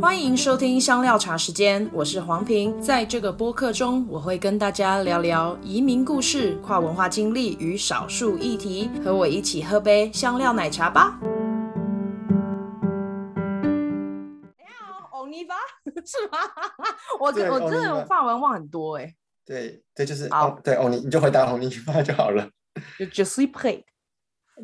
欢迎收听香料茶时间，我是黄平。在这个播客中，我会跟大家聊聊移民故事、跨文化经历与少数议题。和我一起喝杯香料奶茶吧。你好，欧尼巴 是吗？我对我真的法文忘很多哎。对对，就是好哦，对欧尼，你就回答欧尼巴就好了。就 Je suis prêt。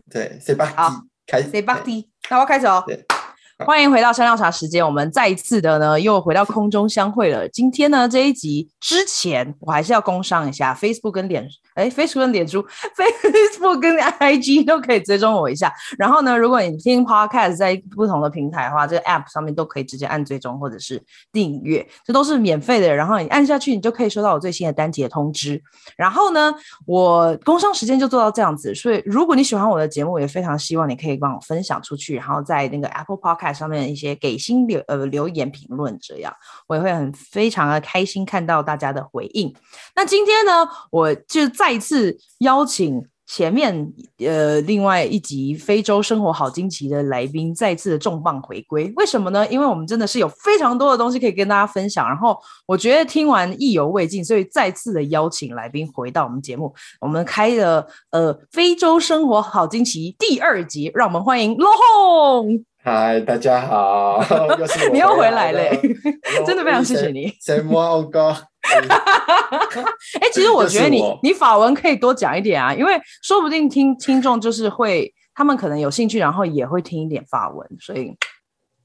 对，C'est parti，好开始。C'est parti，那我开始哦。对 欢迎回到山料茶时间，我们再一次的呢又回到空中相会了。今天呢这一集之前，我还是要工商一下，Facebook 跟脸，哎，Facebook 跟脸书，Facebook 跟 IG 都可以追踪我一下。然后呢，如果你听 Podcast 在不同的平台的话，这个 App 上面都可以直接按追踪或者是订阅，这都是免费的。然后你按下去，你就可以收到我最新的单节通知。然后呢，我工商时间就做到这样子。所以如果你喜欢我的节目，也非常希望你可以帮我分享出去，然后在那个 Apple Podcast。上面一些给新留呃留言评论，这样我也会很非常的开心看到大家的回应。那今天呢，我就再次邀请前面呃另外一集非洲生活好惊奇的来宾再次的重磅回归。为什么呢？因为我们真的是有非常多的东西可以跟大家分享。然后我觉得听完意犹未尽，所以再次的邀请来宾回到我们节目。我们开了呃非洲生活好惊奇第二集，让我们欢迎罗红。嗨，大家好，又是我你又回来了，真的非常谢谢你。你。什么欧哥？哎，其实我觉得你你法文可以多讲一点啊，因为说不定听听众就是会，他们可能有兴趣，然后也会听一点法文，所以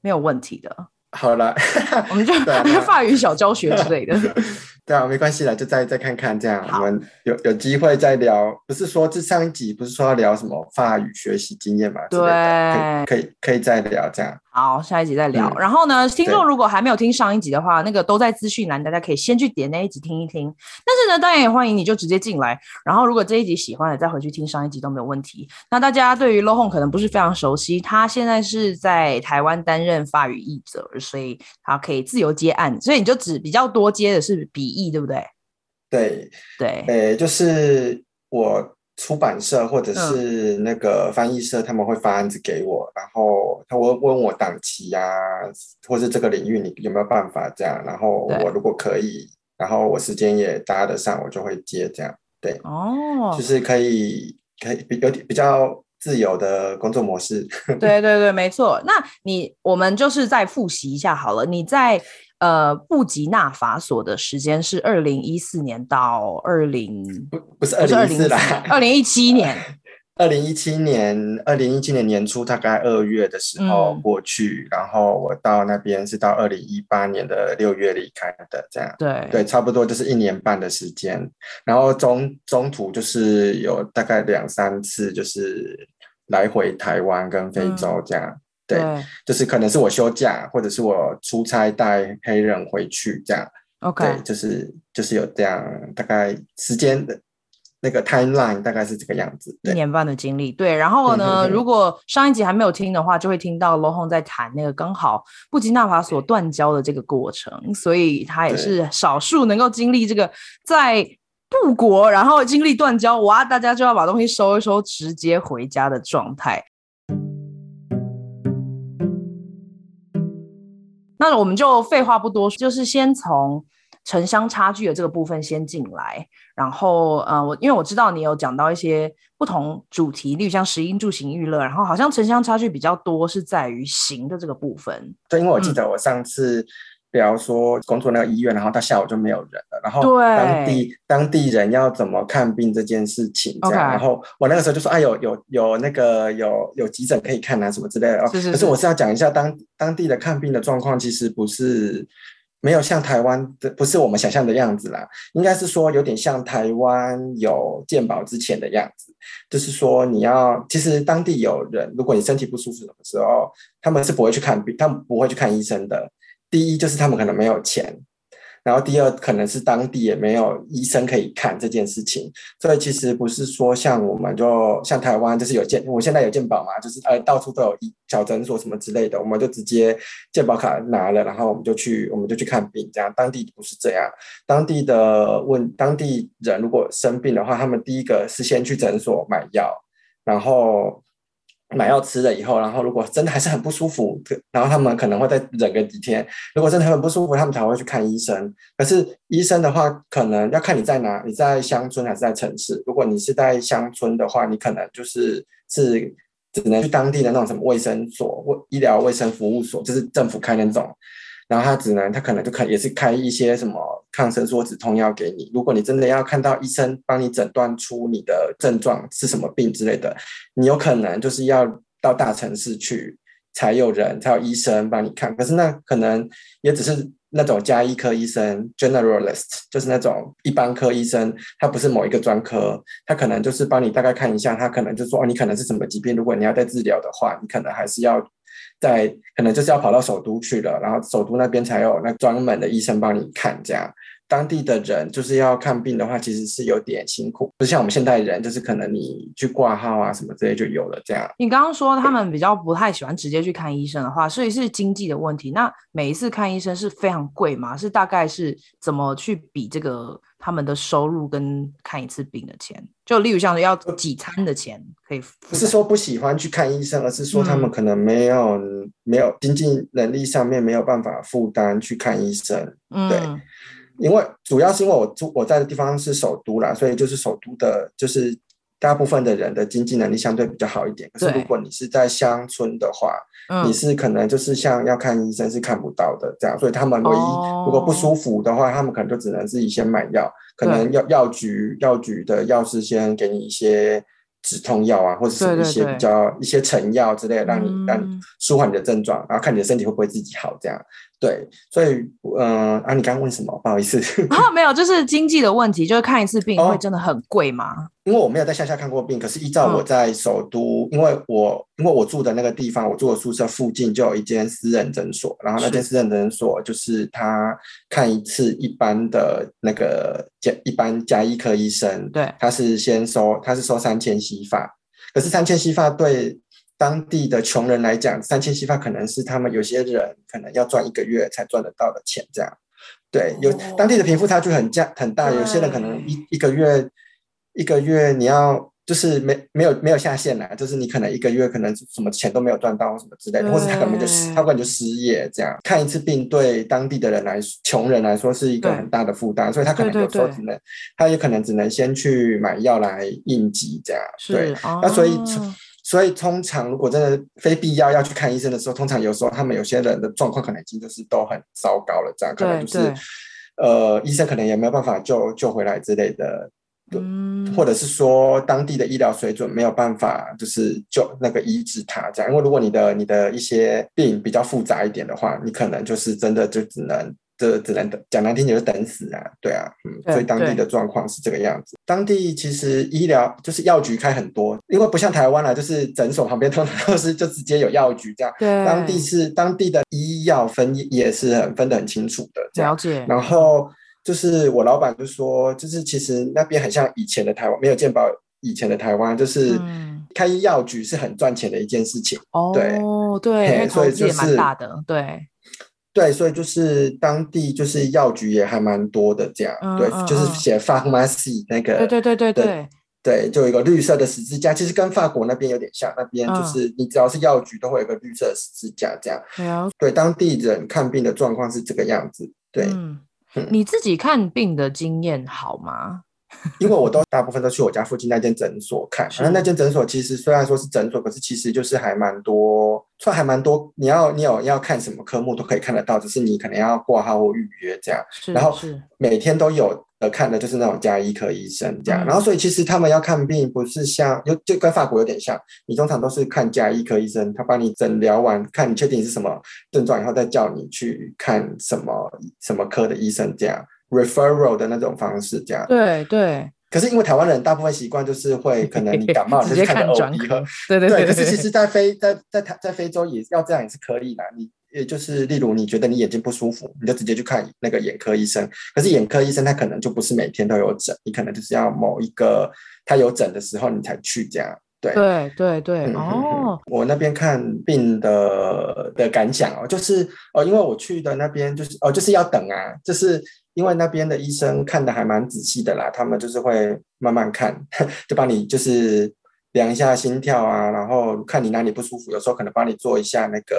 没有问题的。好了，我们就 法语小教学之类的。对啊，没关系了，就再再看看这样，我们有有机会再聊。不是说这上一集不是说要聊什么法语学习经验嘛？对，可以可以可以再聊这样。好，下一集再聊。嗯、然后呢，听众如果还没有听上一集的话，那个都在资讯栏，大家可以先去点那一集听一听。但是呢，当然也欢迎你就直接进来。然后如果这一集喜欢的，再回去听上一集都没有问题。那大家对于 Low Home 可能不是非常熟悉，他现在是在台湾担任法语译者，所以他可以自由接案，所以你就只比较多接的是笔译，对不对？对对，呃，就是我出版社或者是那个翻译社，他们会发案子给我，嗯、然后他会问我档期呀、啊，或是这个领域你有没有办法这样，然后我如果可以，然后我时间也搭得上，我就会接这样。对，哦，就是可以可以比有点比较自由的工作模式。对对对，没错。那你我们就是再复习一下好了，你在。呃，布吉纳法索的时间是二零一四年到二零不不是二零一四啦，二零一七年，二零一七年二零一七年年初大概二月的时候过去，嗯、然后我到那边是到二零一八年的六月离开的，这样对。对，差不多就是一年半的时间，然后中中途就是有大概两三次就是来回台湾跟非洲这样。嗯对，对，就是可能是我休假，或者是我出差带黑人回去这样。OK，对，就是就是有这样大概时间的那个 timeline 大概是这个样子。一年半的经历，对。然后呢，如果上一集还没有听的话，就会听到 Laurent 在谈那个刚好布吉纳法索断交的这个过程，所以他也是少数能够经历这个在布国，然后经历断交，哇，大家就要把东西收一收，直接回家的状态。那我们就废话不多说，就是先从城乡差距的这个部分先进来，然后呃，我因为我知道你有讲到一些不同主题，例如像食衣住行娱乐，然后好像城乡差距比较多是在于行的这个部分。对，因为我记得我上次聊说工作那个医院，然后到下午就没有人了，然后当地当地人要怎么看病这件事情，这样.然后我那个时候就说，哎，有有有那个有有急诊可以看啊，什么之类的。是是是。可是我是要讲一下当当地的看病的状况，其实不是没有像台湾的，不是我们想象的样子啦。应该是说有点像台湾有健保之前的样子，就是说你要其实当地有人，如果你身体不舒服的时候，他们是不会去看病，他们不会去看医生的。第一就是他们可能没有钱。然后第二可能是当地也没有医生可以看这件事情，所以其实不是说像我们就像台湾就是有健，我现在有健保嘛，就是呃到处都有医小诊所什么之类的，我们就直接健保卡拿了，然后我们就去我们就去看病，这样当地不是这样，当地的问当地人如果生病的话，他们第一个是先去诊所买药，然后买药吃了以后，然后如果真的还是很不舒服，然后他们可能会再忍个几天。如果真的很不舒服，他们才会去看医生。可是医生的话，可能要看你在哪，你在乡村还是在城市。如果你是在乡村的话，你可能就是是只能去当地的那种什么卫生所或医疗卫生服务所，就是政府开那种。然后他只能，他可能就可也是开一些什么抗生素、止痛药给你。如果你真的要看到医生帮你诊断出你的症状是什么病之类的，你有可能就是要到大城市去，才有人，才有医生帮你看。可是那可能也只是那种家医科医生 （generalist），就是那种一般科医生，他不是某一个专科，他可能就是帮你大概看一下，他可能就说哦，你可能是什么疾病。如果你要再治疗的话，你可能还是要。在可能就是要跑到首都去了，然后首都那边才有那专门的医生帮你看。这样当地的人就是要看病的话，其实是有点辛苦，不像我们现代人，就是可能你去挂号啊什么之类就有了。这样，你刚刚说他们比较不太喜欢直接去看医生的话，所以是经济的问题。那每一次看医生是非常贵吗？是大概是怎么去比这个？他们的收入跟看一次病的钱，就例如像要几餐的钱可以，不是说不喜欢去看医生，而是说他们可能没有、嗯、没有经济能力上面没有办法负担去看医生。嗯、对，因为主要是因为我住我在的地方是首都啦，所以就是首都的，就是。大部分的人的经济能力相对比较好一点，可是如果你是在乡村的话，你是可能就是像要看医生是看不到的这样，所以他们唯一如果不舒服的话，他们可能就只能自己先买药，可能药药局药局的药师先给你一些止痛药啊，或者是一些比较一些成药之类，让你让你舒缓你的症状，然后看你的身体会不会自己好这样。对，所以，嗯、呃，啊，你刚刚问什么？不好意思，啊，没有，就是经济的问题，就是看一次病会真的很贵吗？哦，因为我没有在乡下看过病，可是依照我在首都，嗯、因为我因为我住的那个地方，我住的宿舍附近就有一间私人诊所，然后那间私人诊所就是他看一次一般的那个加一般家医科医生，对，他是先收，他是收三千西法，可是三千西法对。当地的穷人来讲，三千西法可能是他们有些人可能要赚一个月才赚得到的钱，这样。对，有当地的贫富差距很价很大，有些人可能一一个月一个月你要就是没没有没有下限啦，就是你可能一个月可能什么钱都没有赚到什么之类的，或者他可能就他可能就失业这样。看一次病对当地的人来穷人来说是一个很大的负担，所以他可能有时候只能他也可能只能先去买药来应急这样。对，那所以。所以通常如果真的非必要要去看医生的时候，通常有时候他们有些人的状况可能已经就是都很糟糕了，这样可能就是，呃，医生可能也没有办法救救回来之类的，嗯，或者是说当地的医疗水准没有办法就是救那个医治他这样，因为如果你的你的一些病比较复杂一点的话，你可能就是真的就只能。这只能等，讲难听点就等死啊，对啊，嗯，所以当地的状况是这个样子。当地其实医疗就是药局开很多，因为不像台湾啦，就是诊所旁边通常都是就直接有药局这样。对，当地是当地的医药分也是很分得很清楚的。了解。然后就是我老板就说，就是其实那边很像以前的台湾，没有健保以前的台湾，就是开药局是很赚钱的一件事情。哦，对，对，所以就是蛮大的，对。对，所以就是当地就是药局也还蛮多的，这样，嗯、对，嗯、就是写 pharmacy 那个，对对对对对，对，就有一个绿色的十字架，其实跟法国那边有点像，那边就是你只要是药局都会有个绿色十字架，这样，嗯、对，当地人看病的状况是这个样子，对，嗯，嗯。你自己看病的经验好吗？因为我都大部分都去我家附近那间诊所看，然后那间诊所其实虽然说是诊所，可是其实就是还蛮多，算还蛮多。你要你有要看什么科目都可以看得到，只是你可能要挂号或预约这样。然后每天都有的看的就是那种家医科医生这样。然后所以其实他们要看病不是像就就跟法国有点像，你通常都是看家医科医生，他帮你诊疗完，看你确定是什么症状以后，再叫你去看什么什么科的医生这样。Referral 的那种方式，这样对对。可是因为台湾人大部分习惯就是会，可能你感冒 直接看个 OB 科，对对对。可是其实，在非在在台在非洲也要这样也是可以的。你也就是例如你觉得你眼睛不舒服，你就直接去看那个眼科医生。可是眼科医生他可能就不是每天都有诊，你可能就是要某一个他有诊的时候你才去这样。对对对对。嗯、哦，我那边看病的的感想哦，就是哦，因为我去的那边就是哦，就是要等啊，就是。因为那边的医生看得还蛮仔细的啦，他们就是会慢慢看，就帮你就是量一下心跳啊，然后看你哪里不舒服，有时候可能帮你做一下那个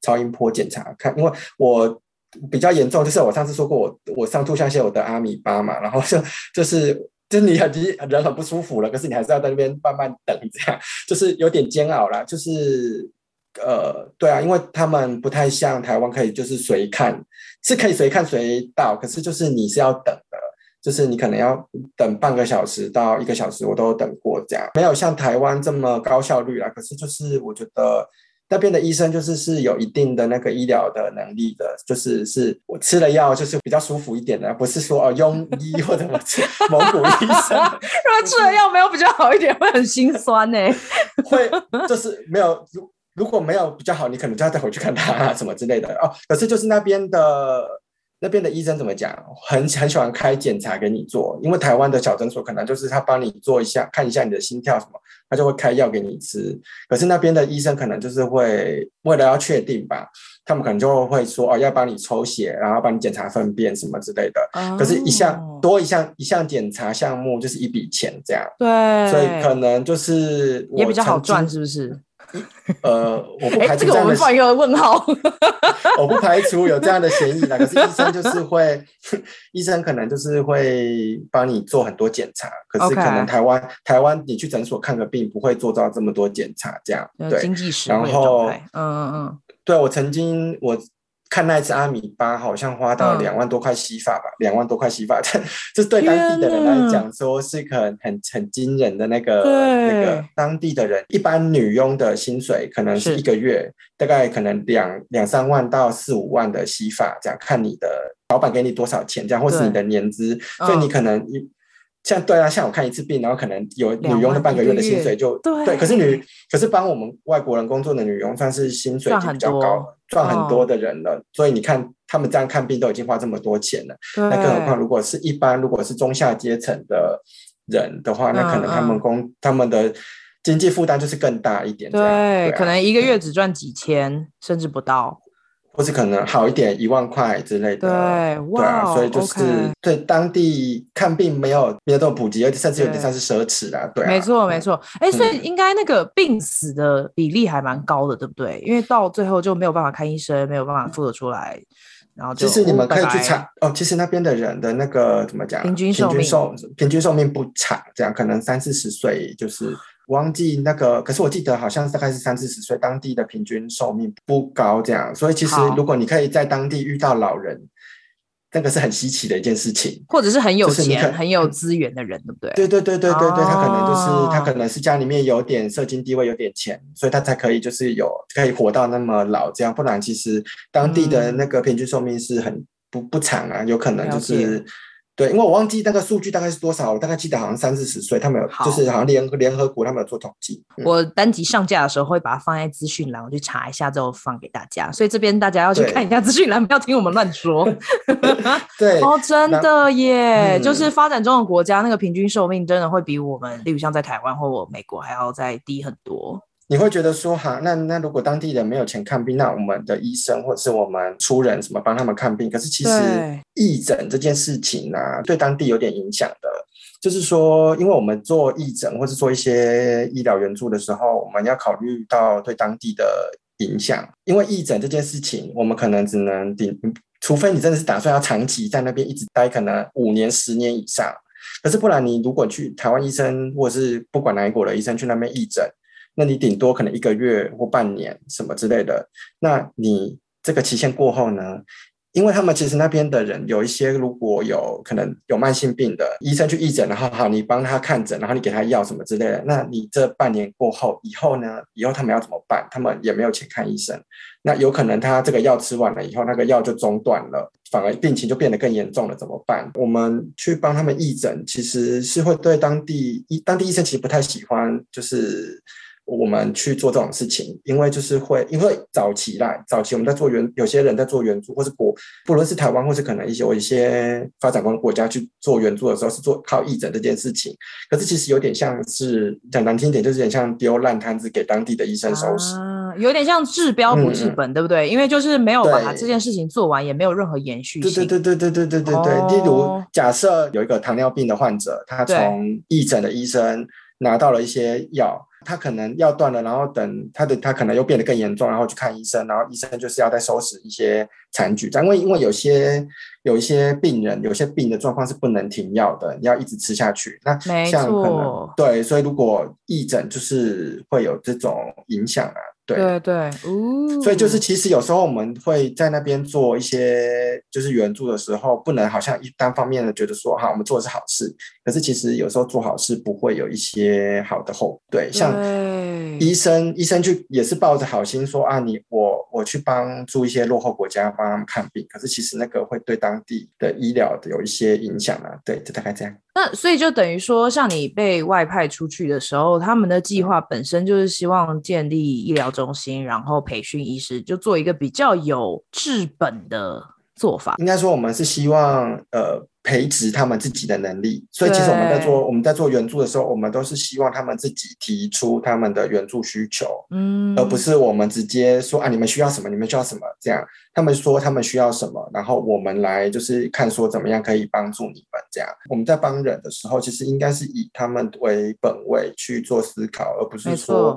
超音波检查，看，因为我比较严重，就是我上次说过我我上吐下泻，我得阿米巴嘛，然后就就是。就你很人很不舒服了，可是你还是要在那边慢慢等，这样就是有点煎熬啦。就是呃，对啊，因为他们不太像台湾，可以就是随看，是可以随看随到，可是就是你是要等的，就是你可能要等半个小时到一个小时，我都等过这样，没有像台湾这么高效率啦。可是就是我觉得。那边的医生就是是有一定的那个医疗的能力的，就是是我吃了药就是比较舒服一点的，不是说哦庸医或者我吃 蒙古医生，如果吃了药没有比较好一点，会很心酸呢。会就是没有，如如果没有比较好，你可能就要再回去看他啊什么之类的哦。可是就是那边的。那边的医生怎么讲？很很喜欢开检查给你做，因为台湾的小诊所可能就是他帮你做一下，看一下你的心跳什么，他就会开药给你吃。可是那边的医生可能就是会为了要确定吧，他们可能就会说哦，要帮你抽血，然后帮你检查粪便什么之类的。可是，一项多一项一项检查项目就是一笔钱这样。对，所以可能就是也比较好赚，是不是？呃，我不排除这样的、欸，这个我们放一个问号。我不排除有这样的嫌疑啦，可是医生就是会，医生可能就是会帮你做很多检查，可是可能台湾、okay. 台湾你去诊所看个病不会做到这么多检查，这样对。经济实惠。然后，嗯嗯嗯，对我曾经我。看那一次阿米巴好像花到两万多块西法吧，两、嗯、万多块西法，这 这对当地的人来讲说是个很很很惊人的那个那个当地的人，一般女佣的薪水可能是一个月大概可能两两三万到四五万的西法，这样看你的老板给你多少钱，这样或是你的年资，所以你可能一。像对啊，像我看一次病，然后可能有女佣的半个月的薪水就对，对，可是女可是帮我们外国人工作的女佣算是薪水就比较高，赚很，多的人了，哦。所以你看他们这样看病都已经花这么多钱了，那更何况如果是一般如果是中下阶层的人的话，那可能他们工、嗯、他们的经济负担就是更大一点对。对，可能一个月只赚几千，甚至不到。或是可能好一点一万块之类的，对，哇，对啊，所以就是对当地看病没有没有这么普及，而且甚至有点像是奢侈啦，对，没错没错，哎、欸，所以应该那个病死的比例还蛮高的，对不对？因为到最后就没有办法看医生，没有办法付得出来，然后就其实你们可以去查哦，其实那边的人的那个怎么讲，平均寿命。平均寿命不长，这样可能三四十岁就是。我忘记那个，可是我记得好像大概是三四十岁，当地的平均寿命不高，这样。所以其实如果你可以在当地遇到老人，那个是很稀奇的一件事情，或者是很有钱、就是、很有资源的人，对不对？对对对对对对，他可能就是他可能是家里面有点社经地位，有点钱，所以他才可以就是有可以活到那么老，这样。不然其实当地的那个平均寿命是很不不长啊，有可能就是。对，因为我忘记那个数据大概是多少，我大概记得好像三四十岁，他们有就是好像联联合国他们有做统计。我单集上架的时候会把它放在资讯栏，我去查一下之后放给大家。所以这边大家要去看一下资讯栏，不要听我们乱说。对 哦，真的耶，就是发展中的国家那个平均寿命真的会比我们，例如像在台湾或我美国还要再低很多。你会觉得说哈，那那如果当地人没有钱看病，那我们的医生或者是我们出人什么帮他们看病？可是其实义诊这件事情呢、啊，对当地有点影响的。就是说，因为我们做义诊或是做一些医疗援助的时候，我们要考虑到对当地的影响。因为义诊这件事情，我们可能只能顶，除非你真的是打算要长期在那边一直待，可能五年、十年以上。可是不然，你如果去台湾医生或者是不管哪一国的医生去那边义诊。那你顶多可能一个月或半年什么之类的，那你这个期限过后呢？因为他们其实那边的人有一些，如果有可能有慢性病的医生去义诊，然后好，你帮他看诊，然后你给他药什么之类的，那你这半年过后以后呢？以后他们要怎么办？他们也没有钱看医生，那有可能他这个药吃完了以后，那个药就中断了，反而病情就变得更严重了，怎么办？我们去帮他们义诊，其实是会对当地医当地医生其实不太喜欢，就是。我们去做这种事情，因为就是会，因为早期啦，早期我们在做援，有些人在做援助，或是国，不论是台湾，或是可能一些有一些发展中国家去做援助的时候，是做靠义诊这件事情。可是其实有点像是讲难听点，就是有点像丢烂摊子给当地的医生收拾，啊、有点像治标不治本、嗯，对不对？因为就是没有把它这件事情做完，也没有任何延续性。对对对对对对对对对。例如，假设有一个糖尿病的患者，他从义诊的医生。拿到了一些药。他可能要断了，然后等他的他可能又变得更严重，然后去看医生，然后医生就是要再收拾一些残局。因为因为有些有一些病人，有些病的状况是不能停药的，你要一直吃下去。那像可能对，所以如果义诊就是会有这种影响啊。对对对，哦，所以就是其实有时候我们会在那边做一些就是援助的时候，不能好像一单方面的觉得说哈，我们做的是好事，可是其实有时候做好事不会有一些好的后果。对，像医生医生去也是抱着好心说啊，你我我去帮助一些落后国家帮他们看病，可是其实那个会对当地的医疗有一些影响啊。对，就大概这样。那所以就等于说，像你被外派出去的时候，他们的计划本身就是希望建立医疗中心，然后培训医师，就做一个比较有治本的做法。应该说，我们是希望呃。培植他们自己的能力，所以其实我们在做我们在做援助的时候，我们都是希望他们自己提出他们的援助需求，嗯，而不是我们直接说啊，你们需要什么，你们需要什么这样。他们说他们需要什么，然后我们来就是看说怎么样可以帮助你们这样。我们在帮人的时候，其实应该是以他们为本位去做思考，而不是说。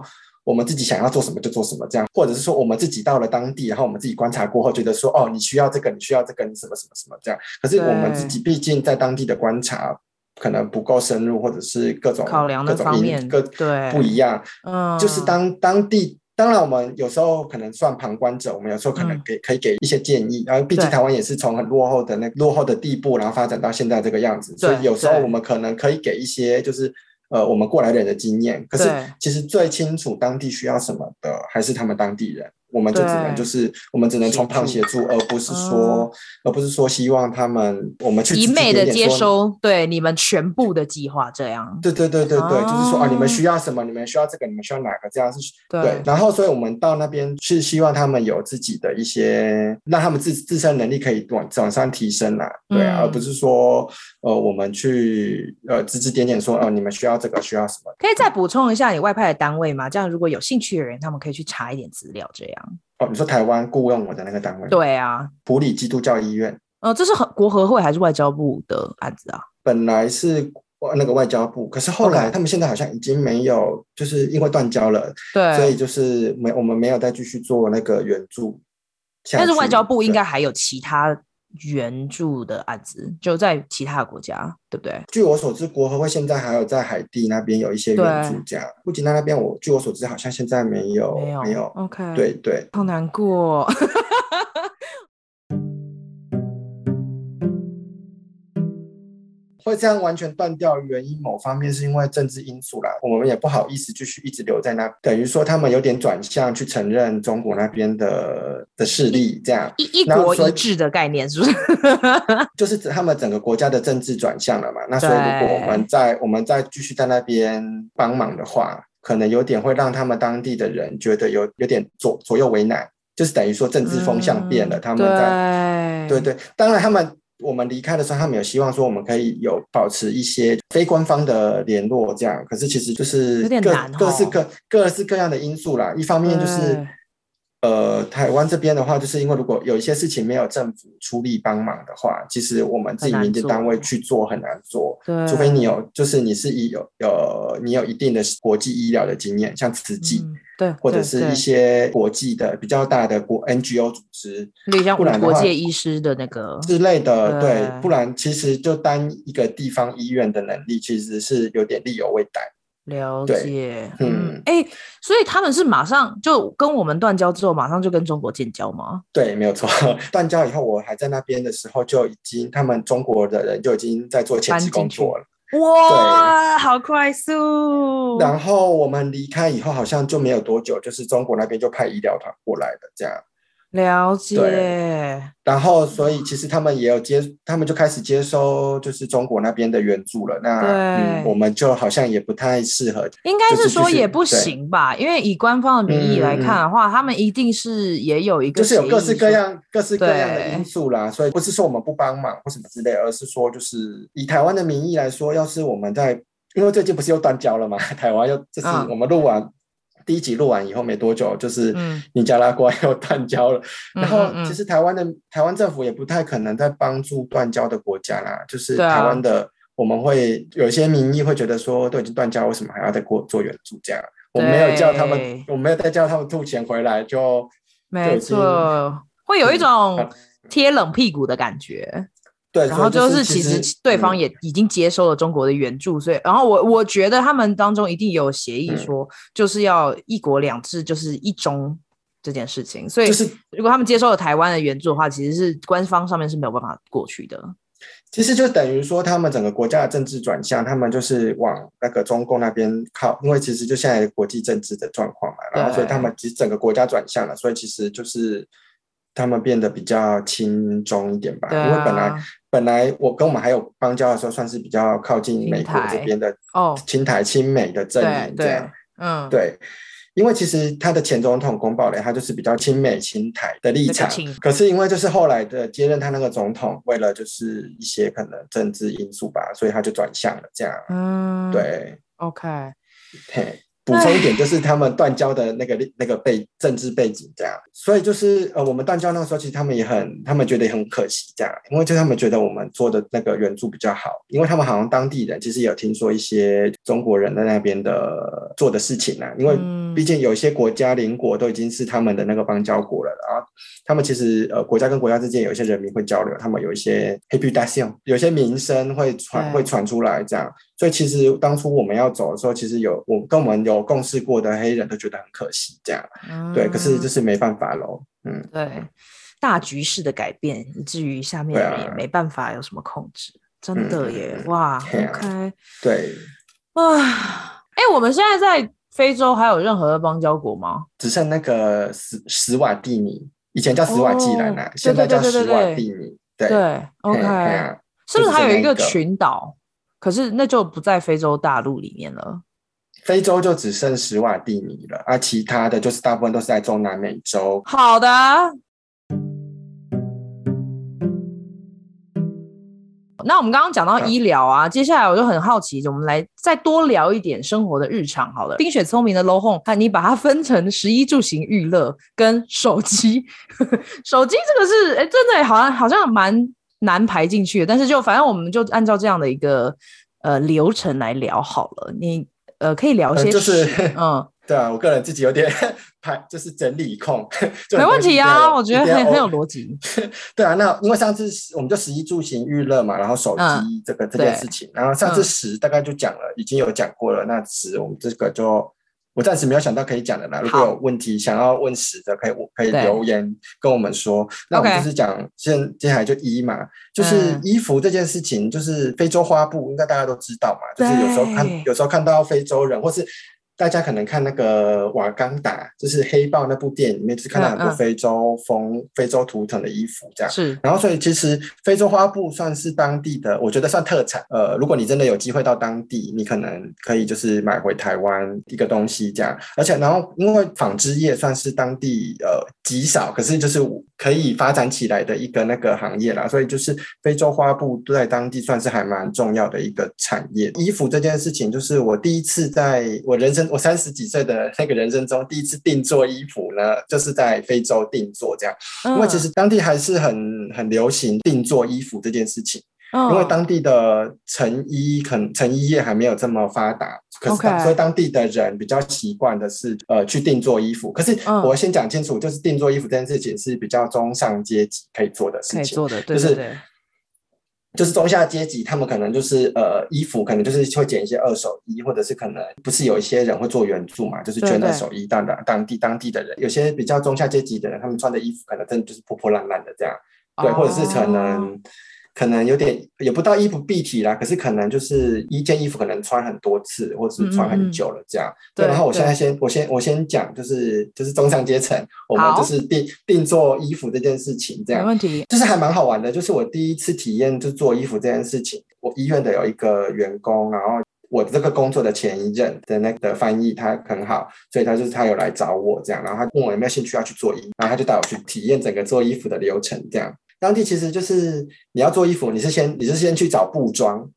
我们自己想要做什么就做什么，这样，或者是说我们自己到了当地，然后我们自己观察过后，觉得说，哦，你需要这个，你需要这个，你什么什么什么这样。可是我们自己毕竟在当地的观察可能不够深入，或者是各种考量的方面各对不一样。嗯，就是当当地，当然我们有时候可能算旁观者，我们有时候可能给可以给一些建议。然后毕竟台湾也是从很落后的那落后的地步，然后发展到现在这个样子，所以有时候我们可能可以给一些就是。呃，我们过来人的经验，可是其实最清楚当地需要什么的还是他们当地人。我们就只能就是，我们只能从旁协助，而不是说，嗯、而不是说希望他们我们去一昧的接收对你们全部的计划这样。对对对对对，哦、就是说啊，你们需要什么？你们需要这个？你们需要哪个？这样是对，对。然后，所以我们到那边是希望他们有自己的一些，让他们自自身能力可以往往上提升啊，对啊，嗯、而不是说呃，我们去呃指指点点说哦、呃，你们需要这个，需要什么？可以再补充一下你外派的单位吗？这样如果有兴趣的人，他们可以去查一点资料，这样。哦，你说台湾雇佣我的那个单位？对啊，普里基督教医院。哦，这是和国合会还是外交部的案子啊？本来是那个外交部，可是后来他们现在好像已经没有，就是因为断交了，对，所以就是没我们没有再继续做那个援助。但是外交部应该还有其他。援助的案子就在其他国家，对不对？据我所知，国合会现在还有在海地那边有一些援助家。布吉纳那边，我据我所知，好像现在没有，没有，没有。OK，对对，好难过。会这样完全断掉原因，某方面是因为政治因素啦。我们也不好意思继续一直留在那，等于说他们有点转向去承认中国那边的的势力，这样一一国一制的概念是不是？就是他们整个国家的政治转向了嘛。那所以如果我们在我们再继续在那边帮忙的话，可能有点会让他们当地的人觉得有有点左左右为难，就是等于说政治风向变了，嗯、他们在对对对，当然他们。我们离开的时候，他们有希望说我们可以有保持一些非官方的联络，这样。可是其实就是各各式各各式各样的因素啦。一方面就是，呃，台湾这边的话，就是因为如果有一些事情没有政府出力帮忙的话，其实我们自己民间单位去做很难做。对，除非你有，就是你是以有有你有一定的国际医疗的经验，像慈济。嗯对，或者是一些国际的比较大的国 NGO 组织，对，像国际医师的那个之类的，对，对，不然其实就单一个地方医院的能力，其实是有点力有未逮。了解，嗯，哎、所以他们是马上就跟我们断交之后，马上就跟中国建交吗？对，没有错。断交以后，我还在那边的时候，就已经他们中国的人就已经在做前期工作了。哇，好快速！然后我们离开以后，好像就没有多久，就是中国那边就派医疗团过来的，这样。了解。然后，所以其实他们也有接，他们就开始接收，就是中国那边的援助了。那我们就好像也不太适合。应该是说也不行吧？因为以官方的名义来看的话，嗯、他们一定是也有一个，就是有各式各样、各式各样的因素啦。所以不是说我们不帮忙或什么之类，而是说就是以台湾的名义来说，要是我们在，因为最近不是又断交了嘛？台湾又就是我们录完。嗯第一集录完以后没多久，就是尼加拉瓜又断交了。嗯、然后其实台湾的台湾政府也不太可能再帮助断交的国家啦，就是台湾的。我们会有些民意会觉得说，都已经断交，为什么还要再过做援助这样？我没有叫他们，我没有再叫他们吐钱回来，就没错，会有一种贴冷屁股的感觉。对，然后就是其实对方也已经接收了中国的援助，嗯、所以然后我我觉得他们当中一定有协议说，就是要一国两制，就是一中这件事情。所以就是如果他们接受了台湾的援助的话，其实是官方上面是没有办法过去的。其实就等于说，他们整个国家的政治转向，他们就是往那个中共那边靠，因为其实就现在国际政治的状况嘛，然后所以他们其实整个国家转向了，所以其实就是。他们变得比较轻中一点吧，啊、因为本来本来我跟我们还有邦交的时候，算是比较靠近美国这边的哦，亲台亲美的阵营这样，嗯，对，因为其实他的前总统龚宝雷他就是比较亲美亲台的立场，可是因为就是后来的接任他那个总统，为了就是一些可能政治因素吧，所以他就转向了这样，嗯，对，OK，嘿。补充一点，就是他们断交的那个那个背政治背景这样，所以就是呃，我们断交那个时候，其实他们也很，他们觉得也很可惜这样，因为就他们觉得我们做的那个援助比较好，因为他们好像当地人其实也有听说一些中国人在那边的做的事情啊，因为毕竟有一些国家邻国都已经是他们的那个邦交国了，然后他们其实呃国家跟国家之间有一些人民会交流，他们有一些 réputation，有些名声会传会传出来这样。所以其实当初我们要走的时候，其实有我跟我们有共事过的黑人都觉得很可惜，这样，嗯、对。可是就是没办法喽，嗯，对，大局势的改变，以至于下面也没办法有什么控制，啊、真的耶，嗯、哇、啊、，OK，对，哇，哎，我们现在在非洲还有任何的邦交国吗？只剩那个史史瓦蒂尼，以前叫斯瓦济兰啊，现在叫斯瓦蒂尼，对对，OK，是不是还有一个群岛？可是那就不在非洲大陆里面了，非洲就只剩史瓦蒂尼了，而、啊、其他的就是大部分都是在中南美洲。好的，那我们刚刚讲到医疗啊，嗯、接下来我就很好奇，我们来再多聊一点生活的日常好了。冰雪聪明的 Low Home，看你把它分成十一住行娱乐跟手机，手机这个是哎、欸，真的好像好像蛮。难排进去，但是就反正我们就按照这样的一个呃流程来聊好了。你呃可以聊一些，就是 嗯，对啊，我个人自己有点 排，就是整理控，没问题啊，我觉得很很有逻辑。对啊，那因为上次我们就十一住行娱乐嘛，然后手机这个、嗯、这件事情，然后上次十大概就讲了，已经有讲过了。那十我们这个就。我暂时没有想到可以讲的啦。如果有问题想要问死的，可以我可以留言跟我们说。那我们就是讲，现接下来就衣嘛，就是衣服这件事情，就是非洲花布，应该大家都知道嘛。就是有时候看，有时候看到非洲人，或是。大家可能看那个瓦甘达，就是黑豹那部电影里面，就是看到很多非洲风、嗯嗯、非洲图腾的衣服这样。是，然后所以其实非洲花布算是当地的，我觉得算特产。呃，如果你真的有机会到当地，你可能可以就是买回台湾一个东西这样。而且，然后因为纺织业算是当地呃极少，可是就是可以发展起来的一个那个行业啦。所以就是非洲花布在当地算是还蛮重要的一个产业。衣服这件事情，就是我第一次在我人生。我三十几岁的那个人生中，第一次定做衣服呢，就是在非洲定做这样。嗯、因为其实当地还是很很流行定做衣服这件事情。嗯、因为当地的成衣可能成衣业还没有这么发达，可是当所以当地的人比较习惯的是呃去定做衣服。可是我先讲清楚，就是定做衣服这件事情是比较中上阶级可以做的事情，可以做的，对对对，就是。就是中下阶级，他们可能就是呃，衣服可能就是会捡一些二手衣，或者是可能不是有一些人会做援助嘛，就是捐二手衣，当当当地当地的人，有些比较中下阶级的人，他们穿的衣服可能真的就是破破烂烂的这样，对，或者是可能可能有点也不到衣不蔽体啦，可是可能就是一件衣服可能穿很多次，或者是穿很久了这样。对，然后我现在先我先我先讲，就是就是中上阶层，我们就是定定做衣服这件事情这样，没问题，就是还蛮好玩的，就是我第一次体验就做衣服这件事情。我医院的有一个员工，然后我这个工作的前一任的那个翻译他很好，所以他就是他有来找我这样，然后他问我有没有兴趣要去做衣，然后他就带我去体验整个做衣服的流程这样。当地其实就是你要做衣服，你是先你是先去找布庄，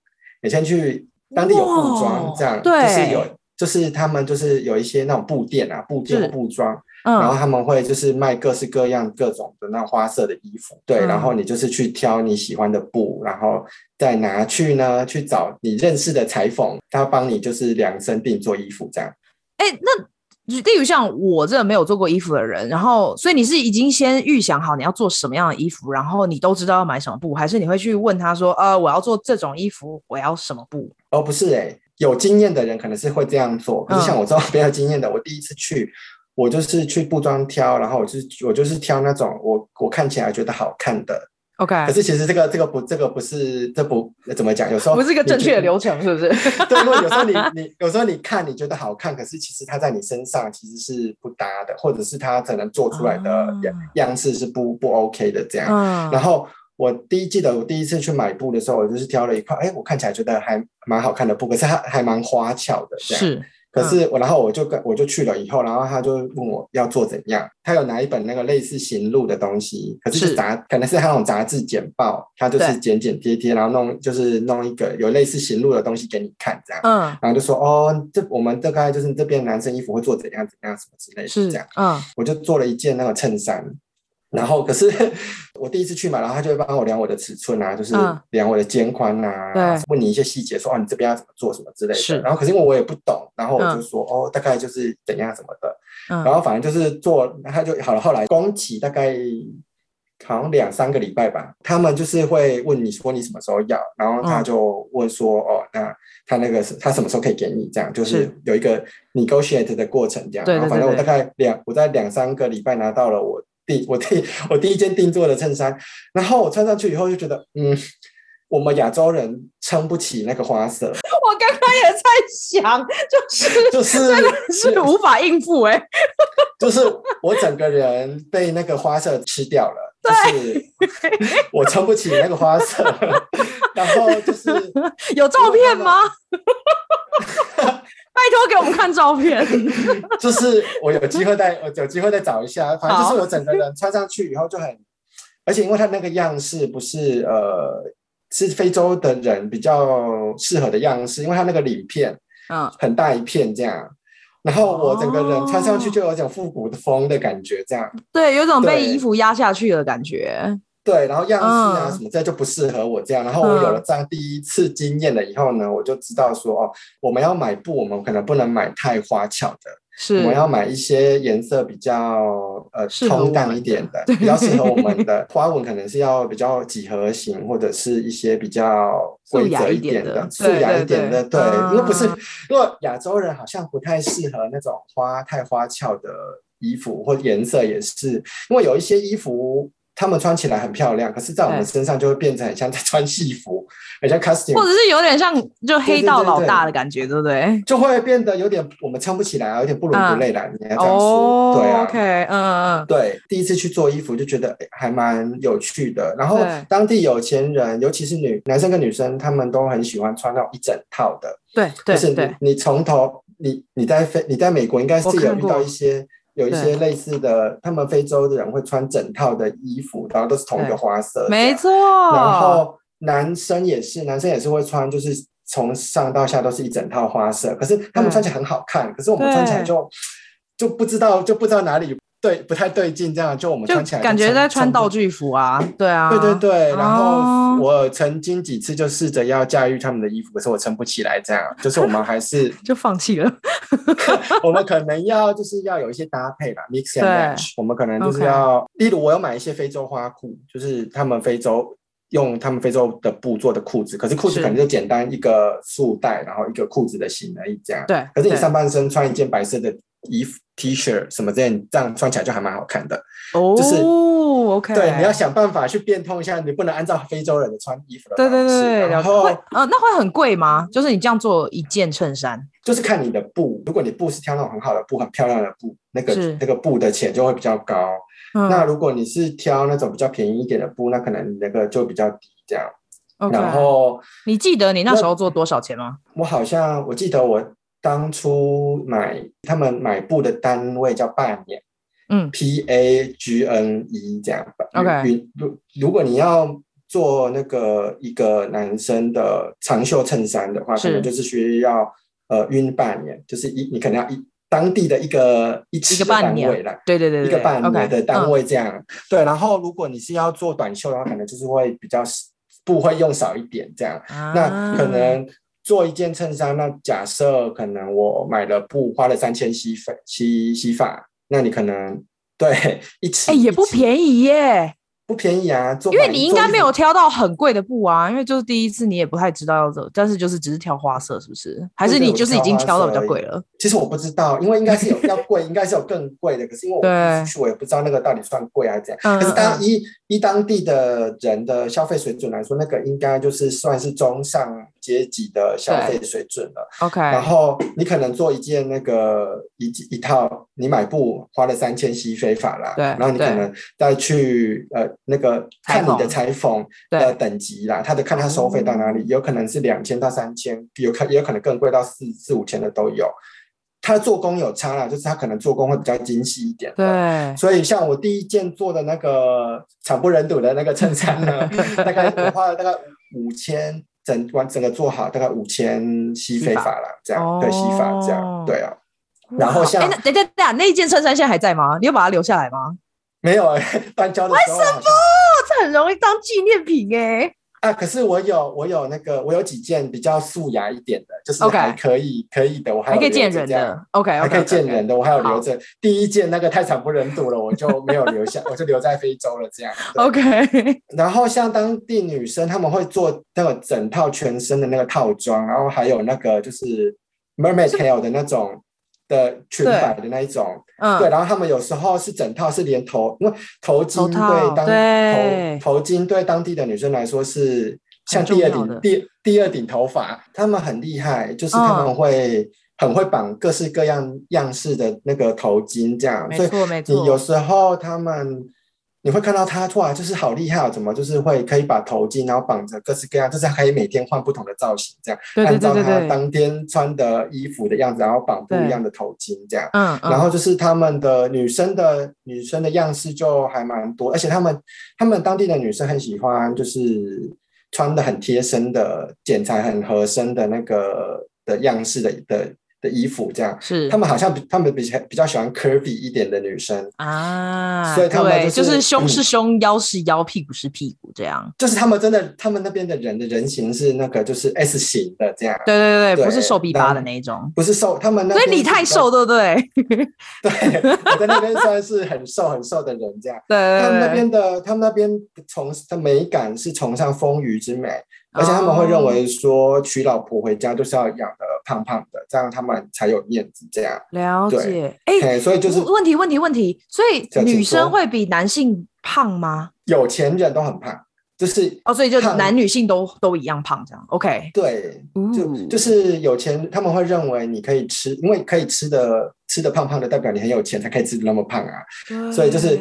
你先去当地有布庄，这样对，就是有就是他们就是有一些那种布店啊，布店布庄，嗯，然后他们会就是卖各式各样各种的那花色的衣服，对，嗯、然后你就是去挑你喜欢的布，然后再拿去呢去找你认识的裁缝，他帮你就是量身定做衣服这样。哎，那。例如像我这个没有做过衣服的人，然后所以你是已经先预想好你要做什么样的衣服，然后你都知道要买什么布，还是你会去问他说，呃，我要做这种衣服，我要什么布？哦，不是诶、欸，有经验的人可能是会这样做，可是像我这种 没有经验的，我第一次去，我就是去布庄挑，然后我就是我就是挑那种我我看起来觉得好看的。OK，可是其实这个这个不这个不是这不怎么讲？有时候不是一个正确的流程，是不是？对，因为有时候你你有时候你看你觉得好看，可是其实它在你身上其实是不搭的，或者是它可能做出来的样样式是不不 OK 的这样。嗯。然后我第一记得我第一次去买布的时候，我就是挑了一块，哎，我看起来觉得还蛮好看的布，可是它还蛮花俏的这样。是。可是我，然后我就跟我就去了以后，然后他就问我要做怎样。他有拿一本那个类似行路的东西，可是杂可能是他那种杂志简报，他就是剪剪贴贴，然后弄就是弄一个有类似行路的东西给你看这样。嗯，然后就说哦，这我们大概就是这边男生衣服会做怎样怎样什么之类的是这样。嗯，我就做了一件那个衬衫。然后，可是 我第一次去嘛，然后他就会帮我量我的尺寸啊，就是量我的肩宽啊，嗯、问你一些细节，说哦，你这边要怎么做什么之类的。是。然后，可是因为我也不懂，然后我就说、嗯、哦，大概就是怎样什么的。嗯、然后反正就是做，他就好了。后来工期大概好像两三个礼拜吧，他们就是会问你说你什么时候要，然后他就问说、嗯、哦，那他那个是他什么时候可以给你？这样就是有一个 negotiate 的过程这样。对，对，对，对。然后反正我大概两我在两三个礼拜拿到了我。第我第我第一件定做的衬衫，然后我穿上去以后就觉得，嗯，我们亚洲人撑不起那个花色。我刚刚也在想，就是 就是是无法应付哎、欸，就是我整个人被那个花色吃掉了，就是我撑不起那个花色，然后就是有照片吗？拜托给我们看照片，就是我有机会再，我有机会再找一下。反正就是我整个人穿上去以后就很，而且因为它那个样式不是呃，是非洲的人比较适合的样式，因为它那个领片，嗯，很大一片这样。然后我整个人穿上去就有种复古的风的感觉，这样。对，有种被衣服压下去的感觉。对，然后样式啊什么这就不适合我这样。然后我有了这样第一次经验了以后呢，我就知道说哦，我们要买布，我们可能不能买太花俏的，是我们要买一些颜色比较呃通淡一点的，比较适合我们的花纹，可能是要比较几何型或者是一些比较规则一点的、素雅一点的。对，因为不是，因为亚洲人好像不太适合那种花太花俏的衣服或颜色，也是因为有一些衣服。他们穿起来很漂亮，可是，在我们身上就会变成很像在穿戏服，很像 costume，或者是有点像就黑道老大的感觉，对不对，对，对？就会变得有点我们撑不起来，有点不伦不类的。嗯、你要这样说，哦、对啊，OK，嗯嗯，对，第一次去做衣服就觉得还蛮有趣的。然后当地有钱人，尤其是女男生跟女生，他们都很喜欢穿那种一整套的。对，就是你你从头你你在非你在美国应该是有遇到一些。有一些类似的，他们非洲的人会穿整套的衣服，然后都是同一个花色，没错。然后男生也是，男生也是会穿，就是从上到下都是一整套花色，可是他们穿起来很好看，可是我们穿起来就就不知道就不知道哪里。对，不太对劲，这样就我们穿起来感觉在穿道具服啊，对啊，对对对。然后我曾经几次就试着要驾驭他们的衣服，可是我撑不起来，这样就是我们还是 就放弃了。我们可能要就是要有一些搭配吧，mix and match。我们可能就是要，例如我要买一些非洲花裤，就是他们非洲用他们非洲的布做的裤子，可是裤子可能就简单一个束带，然后一个裤子的型而已，这样。对。可是你上半身穿一件白色的衣服。T 恤什么这样，这样穿起来就还蛮好看的。哦，就是 OK，对，你要想办法去变通一下，你不能按照非洲人的穿衣服的方式。对对对，然后呃，那会很贵吗？就是你这样做一件衬衫，就是看你的布。如果你布是挑那种很好的布，很漂亮的布，那个那个布的钱就会比较高。那如果你是挑那种比较便宜一点的布，那可能那个就比较低这样。然后你记得你那时候做多少钱吗？我好像我记得我。当初买他们买布的单位叫半年，嗯，P A G N E 这样。OK，如如果你要做那个一个男生的长袖衬衫的话，可能就是需要呃晕半年，就是一你可能要一当地的一个一期的单位啦，对对对，一个半年的单位这样。Okay, 对，然后如果你是要做短袖的话，可能就是会比较布会用少一点这样。啊、那可能做一件衬衫，那假设可能我买了布花了三千西粉西西发，那你可能对 一次，哎、欸，也不便宜耶。不便宜啊，做因为你应该没有挑到很贵的布啊，因为就是第一次，你也不太知道要走，但是就是只是挑花色，是不是？还是你就是已经挑到比较贵了？其实我不知道，因为应该是有要贵，应该是有更贵的。可是因为我不去，我也不知道那个到底算贵还是怎样。嗯、可是当一依当地的人的消费水准来说，那个应该就是算是中上阶级的消费水准了。OK，然后你可能做一件那个一一套，你买布花了三千西非法啦，对，然后你可能再去呃。那个看你的裁缝的等级啦，他的看他收费到哪里，有可能是两千到三千，有可也有可能更贵到四四五千的都有。他的做工有差啦，就是他可能做工会比较精细一点。对，所以像我第一件做的那个惨不忍睹的那个衬衫呢，大概我花了大概五千，整完整个做好大概五千西非法啦，这样对西法这样对啊。然后像，哎，等等等，那一件衬衫现在还在吗？你有把它留下来吗？没有哎，搬家的时候为什么？这很容易当纪念品哎。啊，可是我有我有那个我有几件比较素雅一点的，就是还可以可以的，我还可以见人的，OK，还可以见人的，我还有留着。第一件那个太惨不忍睹了，我就没有留下，我就留在非洲了这样。OK。然后像当地女生，他们会做那个整套全身的那个套装，然后还有那个就是 mermaid tail 的那种。的裙摆的那一种，嗯，对，然后他们有时候是整套是连头，因为头巾对当对。头头巾对当地的女生来说是像第二顶第第二顶头发，他们很厉害，就是他们会很会绑各式各样样式的那个头巾，这样，所以你有时候他们。你会看到他哇，就是好厉害，怎么就是会可以把头巾，然后绑着各式各样，就是可以每天换不同的造型，这样按照他当天穿的衣服的样子，然后绑不一样的头巾，这样。嗯，然后就是他们的女生的女生的样式就还蛮多，而且他们他们当地的女生很喜欢，就是穿的很贴身的剪裁很合身的那个的样式的的。的衣服这样是，他们好像比他们比较比较喜欢 curvy 一点的女生啊，所以他们、就是、就是胸是胸，嗯，腰是腰，屁股是屁股这样。就是他们真的，他们那边的人的人形是那个就是 S 型的这样。对对对，对不是瘦逼巴的那一种，不是瘦，他们那。所以你太瘦，对不对？对，我在那边算是很瘦很瘦的人这样。对，他们那边的，他们那边崇的美感是崇尚丰腴之美。而且他们会认为说，娶老婆回家都是要养的胖胖的，这样他们才有面子。这样了解，哎、欸，所以就是问题，问题，问题。所以女生会比男性胖吗？有钱人都很胖，就是哦，所以就男女性都都一样胖，这样。OK，对，就就是有钱，他们会认为你可以吃，因为可以吃的吃的胖胖的，代表你很有钱，才可以吃的那么胖啊。所以就是。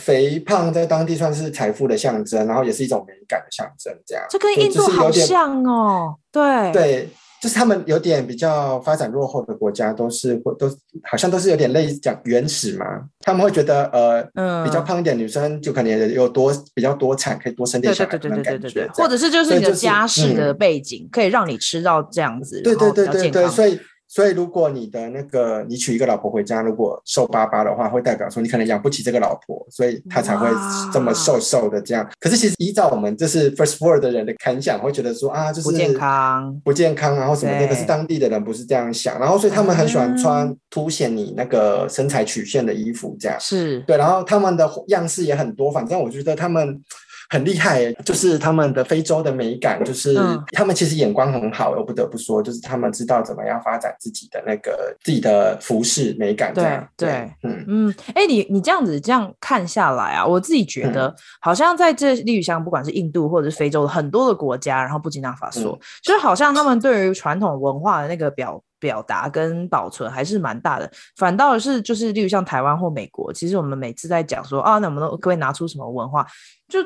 肥胖在当地算是财富的象征，然后也是一种美感的象征，这样。这跟印度好像哦，对对，就是他们有点比较发展落后的国家，都是会都好像都是有点类似讲原始嘛，他们会觉得呃，嗯，比较胖一点女生就可能有多比较多产，可以多生点小孩，对对对对对对，或者是就是你的家世的背景，可以让你吃到这样子，对对对对对，所以。所以，如果你的那个你娶一个老婆回家，如果瘦巴巴的话，会代表说你可能养不起这个老婆，所以他才会这么瘦瘦的这样。可是，其实依照我们就是 first world 的人的感想，会觉得说啊，就是不健康，不健康，然后什么的。可是当地的人不是这样想，然后所以他们很喜欢穿凸显你那个身材曲线的衣服，这样是对。然后他们的样式也很多，反正我觉得他们。很厉害，就是他们的非洲的美感，就是他们其实眼光很好，我不得不说，就是他们知道怎么样发展自己的那个自己的服饰美感这样。对，对，嗯嗯，哎、欸，你你这样子这样看下来啊，我自己觉得好像在这例如像不管是印度或者是非洲的很多的国家，然后布基纳法索，就是好像他们对于传统文化的那个表表达跟保存还是蛮大的。反倒是就是例如像台湾或美国，其实我们每次在讲说啊，那我们都可不可以拿出什么文化就。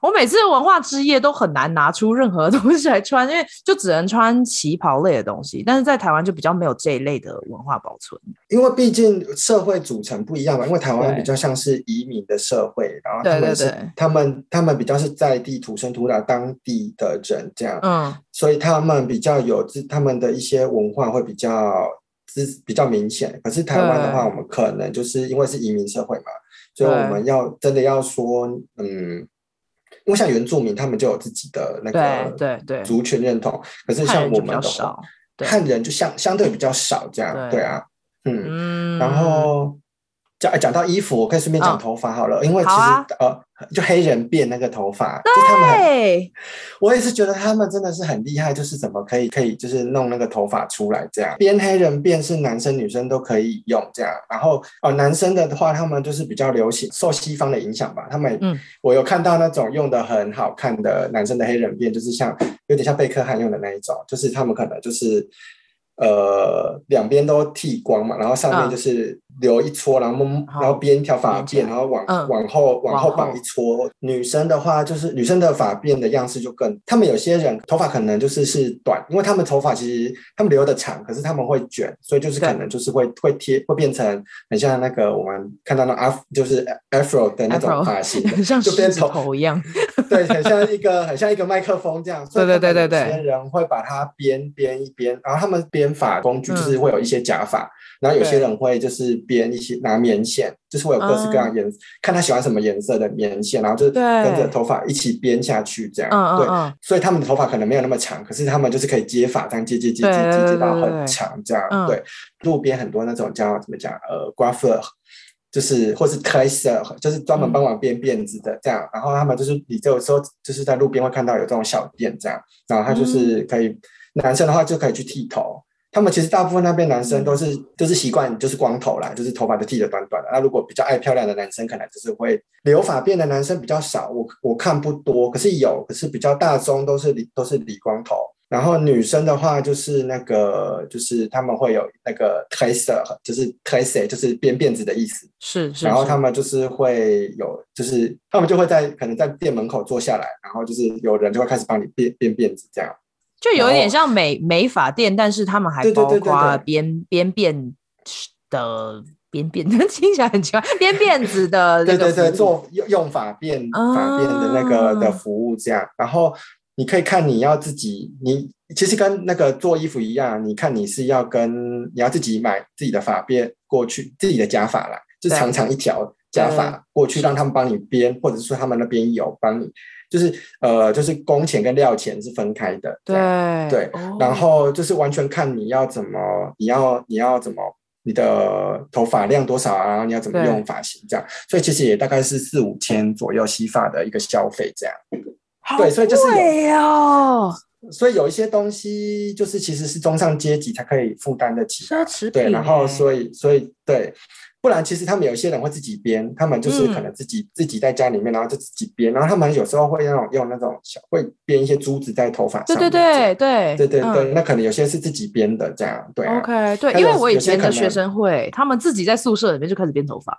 我每次文化之夜都很难拿出任何 东西来穿，因为就只能穿旗袍类的东西。但是在台湾就比较没有这一类的文化保存，因为毕竟社会组成不一样嘛。因为台湾比较像是移民的社会，然后他们是他们他们比较是在地土生土长当地的人这样，嗯，所以他们比较有自他们的一些文化会比较自比较明显。可是台湾的话，我们可能就是因为是移民社会嘛，所以我们要真的要说，嗯。因为像原住民，他们就有自己的那个对对族群认同，可是像我们的话，汉人就相相对比较少这样，对啊，嗯，然后。讲讲到衣服，我可以顺便讲头发好了，哦、因为其实、啊、呃，就黑人变那个头发，对就他们很，我也是觉得他们真的是很厉害，就是怎么可以可以就是弄那个头发出来这样，编黑人辫是男生女生都可以用这样，然后哦、呃，男生的话他们就是比较流行，受西方的影响吧，他们，嗯，我有看到那种用的很好看的男生的黑人辫，就是像有点像贝克汉用的那一种，就是他们可能就是。呃，两边都剃光嘛，然后上面就是留一撮，然后然后编一条发辫，然后往往后往后绑一撮。女生的话，就是女生的发辫的样式就更，他们有些人头发可能就是是短，因为他们头发其实他们留的长，可是他们会卷，所以就是可能就是会会贴会变成很像那个我们看到那 af 就是 afro 的那种发型，很 像狮子头一样，对，很像一个很像一个麦克风这样。对对对对对，有些人会把它编编一编，然后他们编。编发工具就是会有一些假发，嗯、然后有些人会就是编一些拿棉线，就是会有各式各样颜，嗯、看他喜欢什么颜色的棉线，然后就是跟着头发一起编下去，这样。对，对，所以他们的头发可能没有那么长，可是他们就是可以接发，这样接接接接接接到很长，这样。对，路边很多那种叫怎么讲？呃，coiffeur 就是或是 tresseur 就是专门帮忙编辫子的这样。然后他们就是你就有时候就是在路边会看到有这种小店这样，然后他就是可以、嗯、男生的话就可以去剃头。他们其实大部分那边男生都是就是习惯就是光头啦，就是头发都剃得短短的。那如果比较爱漂亮的男生，可能就是会留发辫的男生比较少。我我看不多，可是有，可是比较大宗都是理都是理光头。然后女生的话就是那个就是他们会有那个 tresser，就是 tresser 就是编辫子的意思。是是。然后他们就是会有，就是他们就会在可能在店门口坐下来，然后就是有人就会开始帮你编编辫子这样。就有点像美美发店，但是他们还包括编编辫的编辫，听起来很奇怪。编辫子的，对对对，做用用发辫发辫的那个的服务这样。然后你可以看你要自己，你其实跟那个做衣服一样，你看你是要跟你要自己买自己的发辫过去，自己的假发啦，就长长一条假发过去，让他们帮你编，或者是说他们那边有帮你。就是呃，就是工钱跟料钱是分开的，对对，然后就是完全看你要怎么，你要你要怎么，你的头发量多少啊，然后你要怎么用发型这样，所以其实也大概是四五千左右洗发的一个消费这样，对，所以就是有，所以有一些东西就是其实是中上阶级才可以负担得起，奢侈品，对，然后所以所以对。不然，其实他们有些人会自己编，他们就是可能自己、嗯、自己在家里面，然后就自己编，然后他们有时候会那种用那种小会编一些珠子在头发上。对对对对对对对，那可能有些是自己编的这样，对、啊。OK，对，因为我以前的学生会，他们自己在宿舍里面就开始编头发。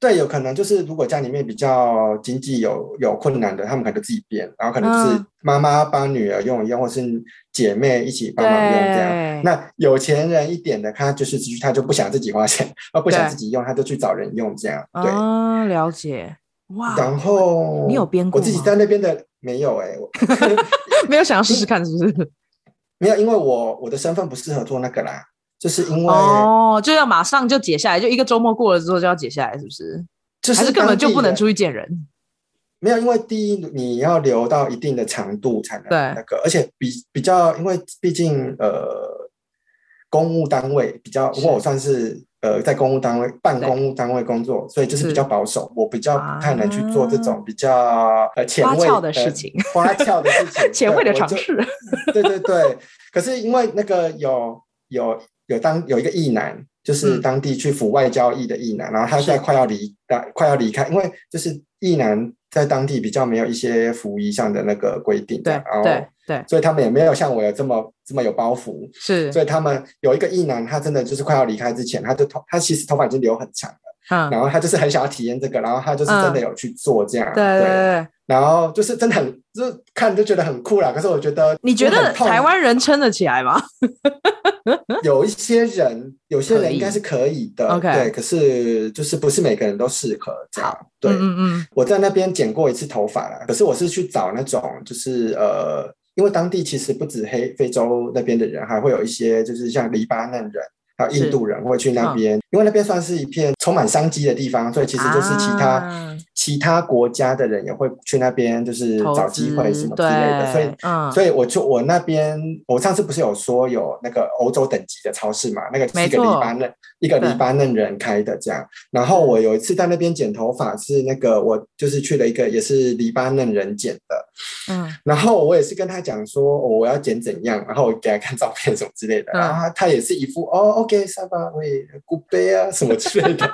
对，有可能就是如果家里面比较经济有有困难的，他们可能就自己编，然后可能就是妈妈帮女儿用一用，或是姐妹一起帮忙用这样。那有钱人一点的，他就是他就不想自己花钱，而不想自己用，他就去找人用这样。对，啊，了解。哇，然后你有编过？我自己在那边的没有哎、欸，没有想要试试看是不是？没有，因为我我的身份不适合做那个啦。就是因为哦，就要马上就解下来，就一个周末过了之后就要解下来，是不是？就是还是根本就不能出去见人？没有，因为第一你要留到一定的长度才能那个，而且比比较，因为毕竟呃，公务单位比较，我算是呃在公务单位办公务单位工作，所以就是比较保守，我比较不太能去做这种比较呃前卫的事情，花俏的事情，前卫的尝试。对对对，可是因为那个有有。有当有一个役男，就是当地去服外交易的役男，嗯、然后他现在快要离，是快要离开，因为就是役男在当地比较没有一些服役上的那个规定，对，然后对对，所以他们也没有像我有这么这么有包袱，是，所以他们有一个役男，他真的就是快要离开之前，他就头他其实头发已经留很长了，嗯，然后他就是很想要体验这个，然后他就是真的有去做这样，嗯、对对对。对然后就是真的很，就是看就觉得很酷啦。可是我觉得，你觉得台湾人撑得起来吗？有一些人，有些人应该是可以的。OK，对。可是就是不是每个人都适合这样。好对，嗯嗯。我在那边剪过一次头发啦。可是我是去找那种，就是呃，因为当地其实不止黑非洲那边的人，还会有一些就是像黎巴嫩人。还有印度人会去那边，嗯、因为那边算是一片充满商机的地方，所以其实就是其他、啊、其他国家的人也会去那边，就是找机会什么之类的。所以，嗯、所以我就我那边，我上次不是有说有那个欧洲等级的超市嘛？那个是一个黎巴嫩一个黎巴嫩人开的这样。然后我有一次在那边剪头发，是那个我就是去了一个也是黎巴嫩人剪的，嗯，然后我也是跟他讲说我要剪怎样，然后我给他看照片什么之类的，嗯、然后他他也是一副哦。给沙发喂古贝啊什么之类的，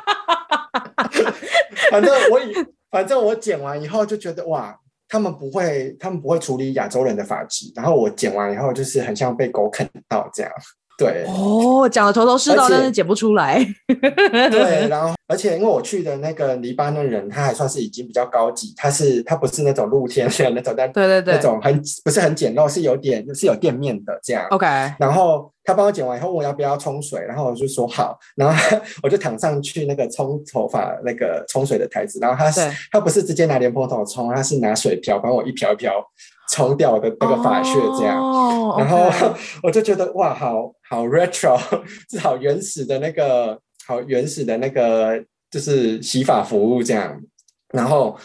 反正我以反正我剪完以后就觉得哇，他们不会他们不会处理亚洲人的发质，然后我剪完以后就是很像被狗啃到这样。对哦，讲的头头是道，且但是剪不出来。对，然后而且因为我去的那个黎巴嫩人，他还算是已经比较高级，他是他不是那种露天的那种，但对对对，那种很不是很简陋，是有点是有店面的这样。OK，然后他帮我剪完以后问我要不要冲水，然后我就说好，然后 我就躺上去那个冲头发那个冲水的台子，然后他是他不是直接拿莲蓬头冲，他是拿水瓢帮我一瓢一瓢。冲掉我的那个发屑，这样，oh, 然后 我就觉得哇，好好 retro，是好原始的那个，好原始的那个，就是洗发服务这样。然后，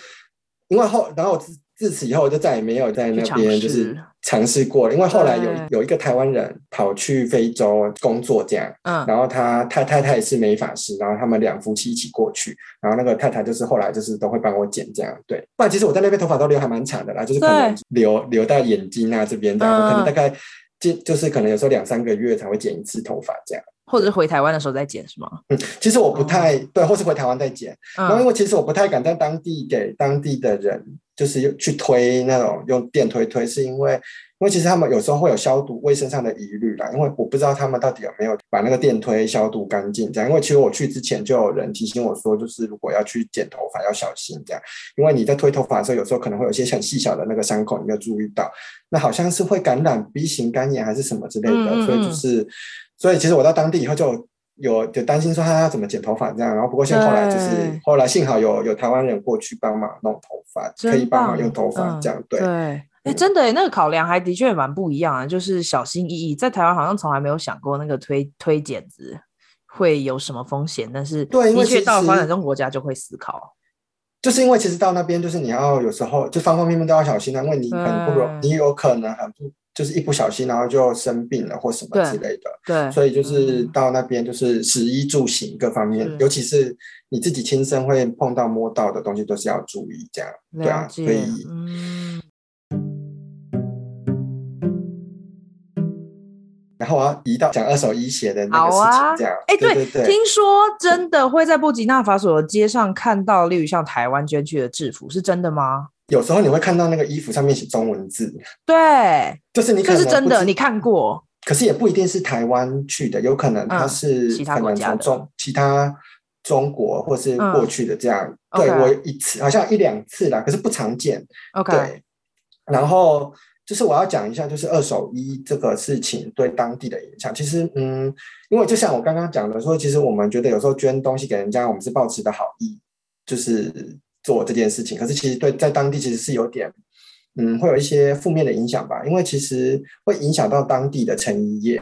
因为后，然后自自此以后，我就再也没有在那边就是。尝试过，因为后来有有一个台湾人跑去非洲工作，这样，嗯，然后他太太太也是美发师，然后他们两夫妻一起过去，然后那个太太就是后来就是都会帮我剪这样，对，不然其实我在那边头发都留还蛮长的啦，就是可能留留到眼睛啊这边这样，我可能大概就就是可能有时候两三个月才会剪一次头发这样，或者是回台湾的时候再剪是吗？嗯，其实我不太对，或是回台湾再剪，然后因为其实我不太敢在当地给当地的人。就是去推那种用电推推，是因为因为其实他们有时候会有消毒卫生上的疑虑啦，因为我不知道他们到底有没有把那个电推消毒干净这样。因为其实我去之前就有人提醒我说，就是如果要去剪头发要小心这样，因为你在推头发的时候，有时候可能会有一些很细小的那个伤口，你没有注意到，那好像是会感染 B 型肝炎还是什么之类的，所以就是，所以其实我到当地以后就。有就担心说他要怎么剪头发这样，然后不过现在后来就是对后来幸好有有台湾人过去帮忙弄头发，可以帮忙用头发这样、嗯、对。哎对，真的，那个考量还的确蛮不一样啊，就是小心翼翼，在台湾好像从来没有想过那个推推剪子会有什么风险，但是对，的确到发展中国家就会思考，就是因为其实到那边就是你要有时候就方方面面都要小心啊，因为你很不容对你有可能很不。就是一不小心，然后就生病了或什么之类的，对，对，所以就是到那边就是食衣住行各方面，嗯、尤其是你自己亲身会碰到摸到的东西，都是要注意这样，对啊，所以，嗯，然后我要移到讲二手衣鞋的那个事情，这样，哎，对对对，听说真的会在布吉纳法索的街上看到，例如像台湾捐去的制服，是真的吗？有时候你会看到那个衣服上面写中文字，对，就是你这是真的，你看过，可是也不一定是台湾去的，有可能它是可能从中、嗯、其他中国或是过去的这样。嗯、对我一次好像一两次啦，可是不常见。OK，对。然后就是我要讲一下，就是二手衣这个事情对当地的影响。其实，嗯，因为就像我刚刚讲的说，其实我们觉得有时候捐东西给人家，我们是抱持的好意，就是。做这件事情，可是其实对在当地其实是有点，嗯，会有一些负面的影响吧，因为其实会影响到当地的成衣业，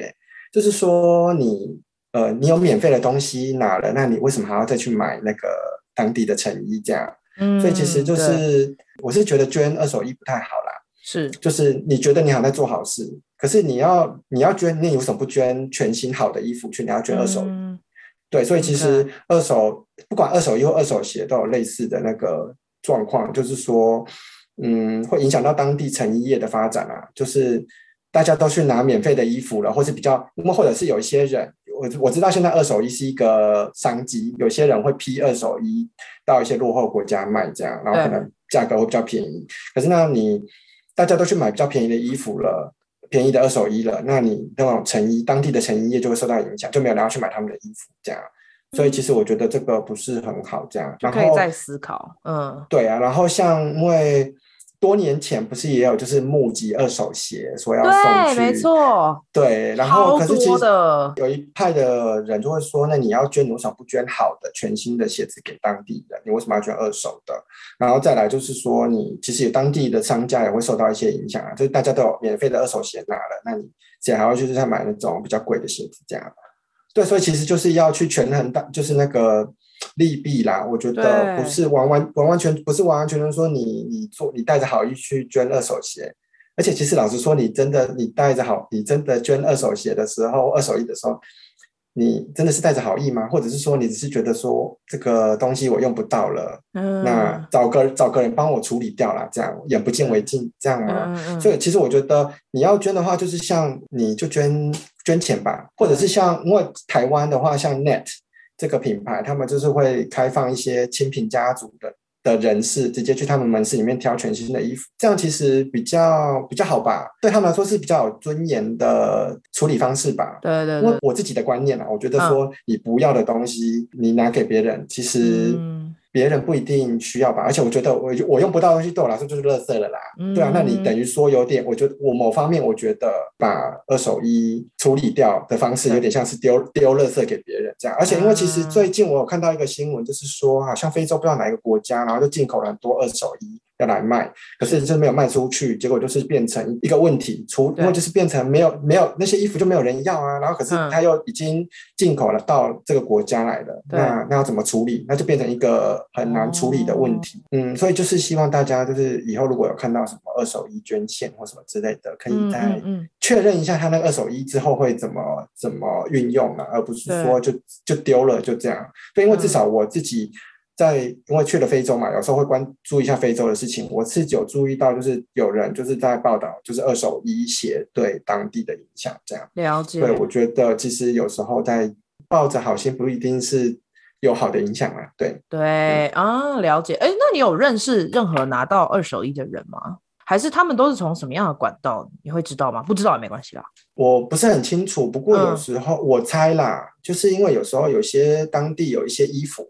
就是说你呃，你有免费的东西拿了，那你为什么还要再去买那个当地的成衣这样？嗯，所以其实就是我是觉得捐二手衣不太好啦，是，就是你觉得你好像在做好事，可是你要你要捐，你为什么不捐全新好的衣服去？你要捐二手衣？嗯对，所以其实二手不管二手衣或二手鞋都有类似的那个状况，就是说，嗯，会影响到当地成衣业的发展啊。就是大家都去拿免费的衣服了，或是比较，那么或者是有一些人，我我知道现在二手衣是一个商机，有些人会批二手衣到一些落后国家卖，这样，然后可能价格会比较便宜。可是那你大家都去买比较便宜的衣服了。便宜的二手衣了，那你那种成衣，当地的成衣业就会受到影响，就没有人要去买他们的衣服，这样。所以其实我觉得这个不是很好，这样。然后可以再思考，嗯，对啊。然后像因为。多年前不是也有就是募集二手鞋，说要送去，对，没错，对。然后可是其实有一派的人就会说，那你要捐，你为什么不捐好的全新的鞋子给当地人？你为什么要捐二手的？然后再来就是说，你其实有当地的商家也会受到一些影响啊，就是大家都有免费的二手鞋拿了，那你自然还要就是在买那种比较贵的鞋子这样。对，所以其实就是要去权衡到，就是那个利弊啦。我觉得不是完完完完全不是完完全全说你你做你带着好意去捐二手鞋，而且其实老实说，你真的你带着好，你真的捐二手鞋的时候，二手衣的时候。你真的是带着好意吗？或者是说你只是觉得说这个东西我用不到了，嗯，那找个找个人帮我处理掉了，这样眼不见为净，这样吗？嗯嗯。所以其实我觉得你要捐的话，就是像你就捐捐钱吧，或者是像因为台湾的话，像 Net 这个品牌，他们就是会开放一些清贫家族的。的人士直接去他们门市里面挑全新的衣服，这样其实比较比较好吧？对他们来说是比较有尊严的处理方式吧？对对对，因为我自己的观念啊，我觉得说你不要的东西，你拿给别人，其实。嗯别人不一定需要吧，而且我觉得我我用不到的东西对我来说就是垃圾了啦。嗯、对啊，那你等于说有点，我觉得我某方面我觉得把二手衣处理掉的方式有点像是丢丢垃圾给别人这样。而且因为其实最近我有看到一个新闻，就是说好像非洲不知道哪一个国家，然后就进口了很多二手衣。要来卖，可是就是没有卖出去，结果就是变成一个问题，除因为就是变成没有没有那些衣服就没有人要啊，然后可是他又已经进口了到这个国家来了，嗯、那那要怎么处理？那就变成一个很难处理的问题。哦、嗯，所以就是希望大家就是以后如果有看到什么二手衣捐献或什么之类的，可以再确认一下他那个二手衣之后会怎么怎么运用啊，而不是说就就丢了就这样。对，因为至少我自己。在因为去了非洲嘛，有时候会关注一下非洲的事情。我是有注意到，就是有人就是在报道，就是二手衣鞋对当地的影响这样。了解。对，我觉得其实有时候在抱着好心，不一定是有好的影响啊。对对啊，了解。哎，那你有认识任何拿到二手衣的人吗？还是他们都是从什么样的管道？你会知道吗？不知道也没关系啦。我不是很清楚，不过有时候我猜啦，嗯、就是因为有时候有些当地有一些衣服。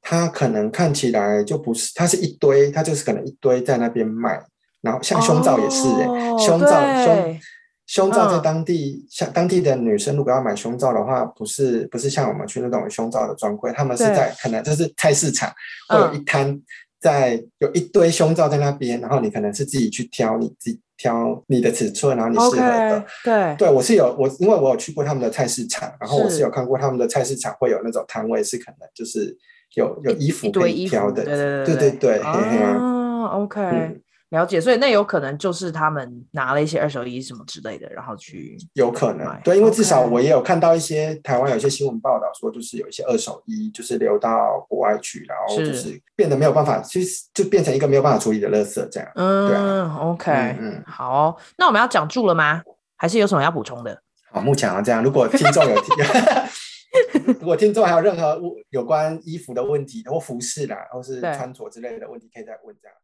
它可能看起来就不是，它是一堆，它就是可能一堆在那边卖，然后像胸罩也是哎、欸，哦、胸罩胸胸罩在当地，嗯、像当地的女生如果要买胸罩的话，不是不是像我们去那种胸罩的专柜，他们是在可能就是菜市场会有一摊在、嗯、有一堆胸罩在那边，然后你可能是自己去挑，你自己挑你的尺寸，然后你适合的，对对，我是有我因为我有去过他们的菜市场，然后我是有看过他们的菜市场会有那种摊位是可能就是。有有衣服可以挑的，对对对对对，啊，OK，了解。所以那有可能就是他们拿了一些二手衣什么之类的，然后去有可能对，因为至少我也有看到一些台湾有一些新闻报道说，就是有一些二手衣就是流到国外去，然后就是变得没有办法，其实就变成一个没有办法处理的垃圾这样。嗯，OK，嗯，好，那我们要讲住了吗？还是有什么要补充的？好，目前啊这样，如果听众有听。如果听众还有任何有关衣服的问题，或服饰啦，或是穿着之类的问题，可以再问这样。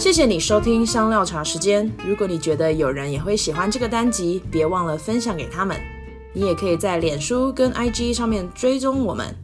谢谢你收听香料茶时间。如果你觉得有人也会喜欢这个单集，别忘了分享给他们。你也可以在脸书跟 IG 上面追踪我们。